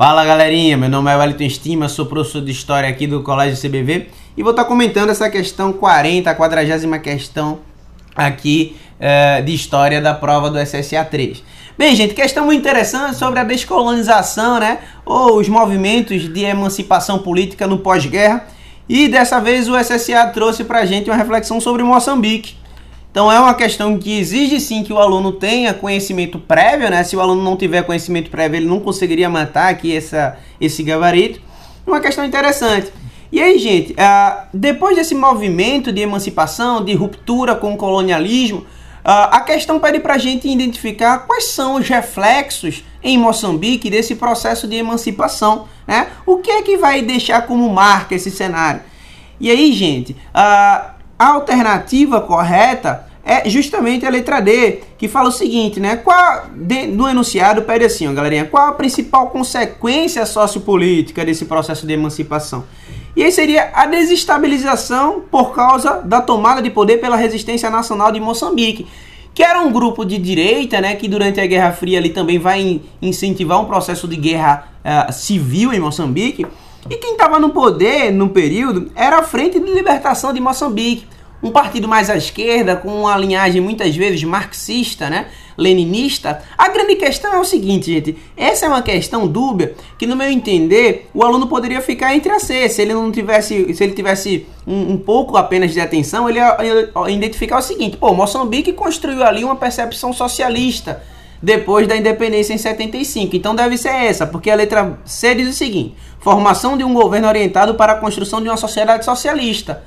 Fala galerinha, meu nome é Wellington Estima, sou professor de História aqui do Colégio CBV e vou estar comentando essa questão 40, a quadragésima questão aqui é, de História da prova do SSA 3. Bem, gente, questão muito interessante sobre a descolonização, né, ou os movimentos de emancipação política no pós-guerra e dessa vez o SSA trouxe pra gente uma reflexão sobre Moçambique. Então é uma questão que exige sim que o aluno tenha conhecimento prévio, né? Se o aluno não tiver conhecimento prévio, ele não conseguiria matar aqui essa, esse gabarito. Uma questão interessante. E aí, gente, uh, depois desse movimento de emancipação, de ruptura com o colonialismo, uh, a questão pede para a gente identificar quais são os reflexos em Moçambique desse processo de emancipação, né? O que é que vai deixar como marca esse cenário? E aí, gente, uh, a alternativa correta é justamente a letra D, que fala o seguinte, né? Qual, de, no enunciado pede assim, ó, galerinha, qual a principal consequência sociopolítica desse processo de emancipação? E aí seria a desestabilização por causa da tomada de poder pela resistência nacional de Moçambique, que era um grupo de direita, né, que durante a Guerra Fria ali também vai incentivar um processo de guerra uh, civil em Moçambique. E quem estava no poder no período era a Frente de Libertação de Moçambique, um partido mais à esquerda, com uma linhagem muitas vezes marxista, né? leninista. A grande questão é o seguinte, gente, essa é uma questão dúbia que no meu entender o aluno poderia ficar entre a C, se ele não tivesse, se ele tivesse um, um pouco apenas de atenção, ele ia, ia identificar o seguinte, pô, Moçambique construiu ali uma percepção socialista depois da independência em 75. Então deve ser essa, porque a letra C diz o seguinte: formação de um governo orientado para a construção de uma sociedade socialista.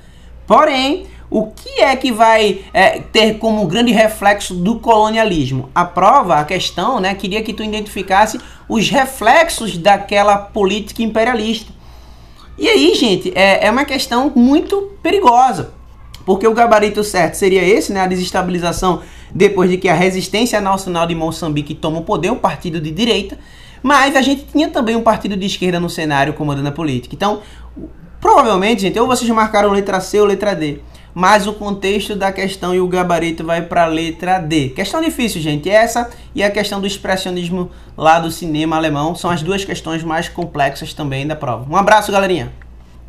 Porém, o que é que vai é, ter como grande reflexo do colonialismo? A prova, a questão, né, queria que tu identificasse os reflexos daquela política imperialista. E aí, gente, é, é uma questão muito perigosa, porque o gabarito certo seria esse, né, a desestabilização depois de que a resistência nacional de Moçambique toma o poder, um partido de direita, mas a gente tinha também um partido de esquerda no cenário comandando a política. Então, provavelmente, gente, ou vocês marcaram letra C ou letra D, mas o contexto da questão e o gabarito vai para a letra D. Questão difícil, gente, essa e a questão do expressionismo lá do cinema alemão são as duas questões mais complexas também da prova. Um abraço, galerinha!